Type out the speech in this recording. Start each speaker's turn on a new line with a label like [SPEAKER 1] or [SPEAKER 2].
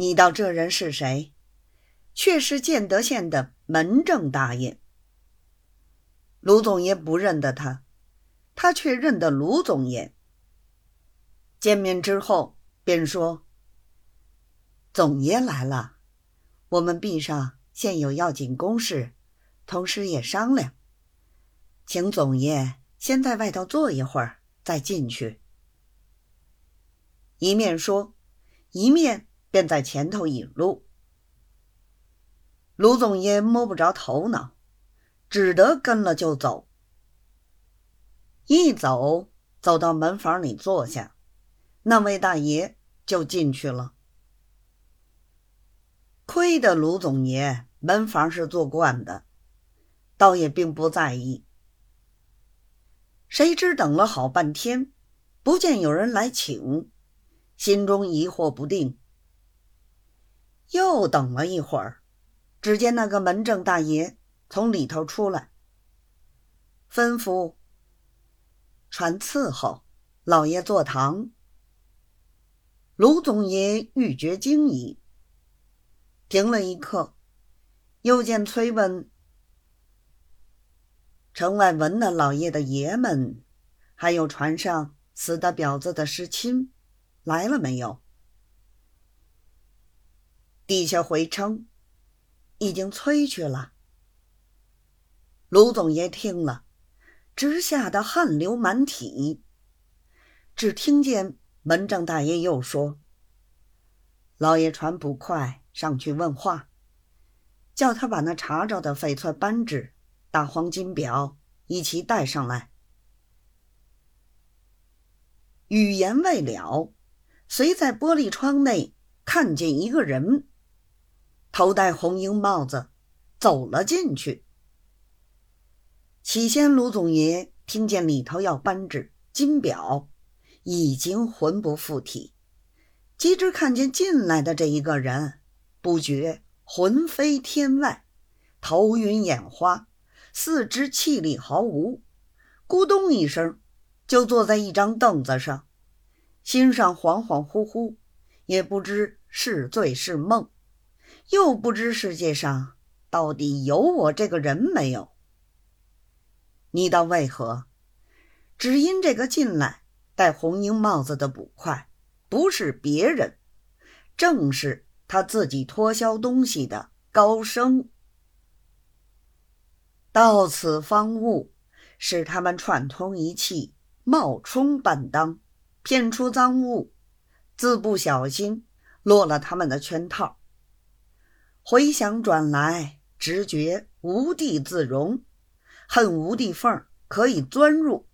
[SPEAKER 1] 你道这人是谁？却是建德县的门正大爷。卢总爷不认得他，他却认得卢总爷。见面之后，便说：“总爷来了，我们壁上现有要紧公事，同时也商量，请总爷先在外头坐一会儿，再进去。”一面说，一面便在前头引路。卢总爷摸不着头脑，只得跟了就走。一走，走到门房里坐下。那位大爷就进去了。亏得卢总爷门房是做惯的，倒也并不在意。谁知等了好半天，不见有人来请，心中疑惑不定。又等了一会儿，只见那个门正大爷从里头出来，吩咐传伺候老爷坐堂。卢总爷欲觉惊疑，停了一刻，又见催问：“城外闻了老爷的爷们，还有船上死的婊子的尸亲，来了没有？”地下回称：“已经催去了。”卢总爷听了，直吓得汗流满体，只听见。门正大爷又说：“老爷船不快，上去问话，叫他把那查着的翡翠扳指、大黄金表一起带上来。”语言未了，随在玻璃窗内看见一个人，头戴红缨帽子，走了进去。起先，卢总爷听见里头要扳指、金表。已经魂不附体，及至看见进来的这一个人，不觉魂飞天外，头晕眼花，四肢气力毫无，咕咚一声就坐在一张凳子上，心上恍恍惚惚，也不知是醉是梦，又不知世界上到底有我这个人没有。你道为何？只因这个进来。戴红缨帽子的捕快不是别人，正是他自己脱销东西的高升。到此方悟，使他们串通一气，冒充半当，骗出赃物，自不小心落了他们的圈套。回想转来，直觉无地自容，恨无地缝可以钻入。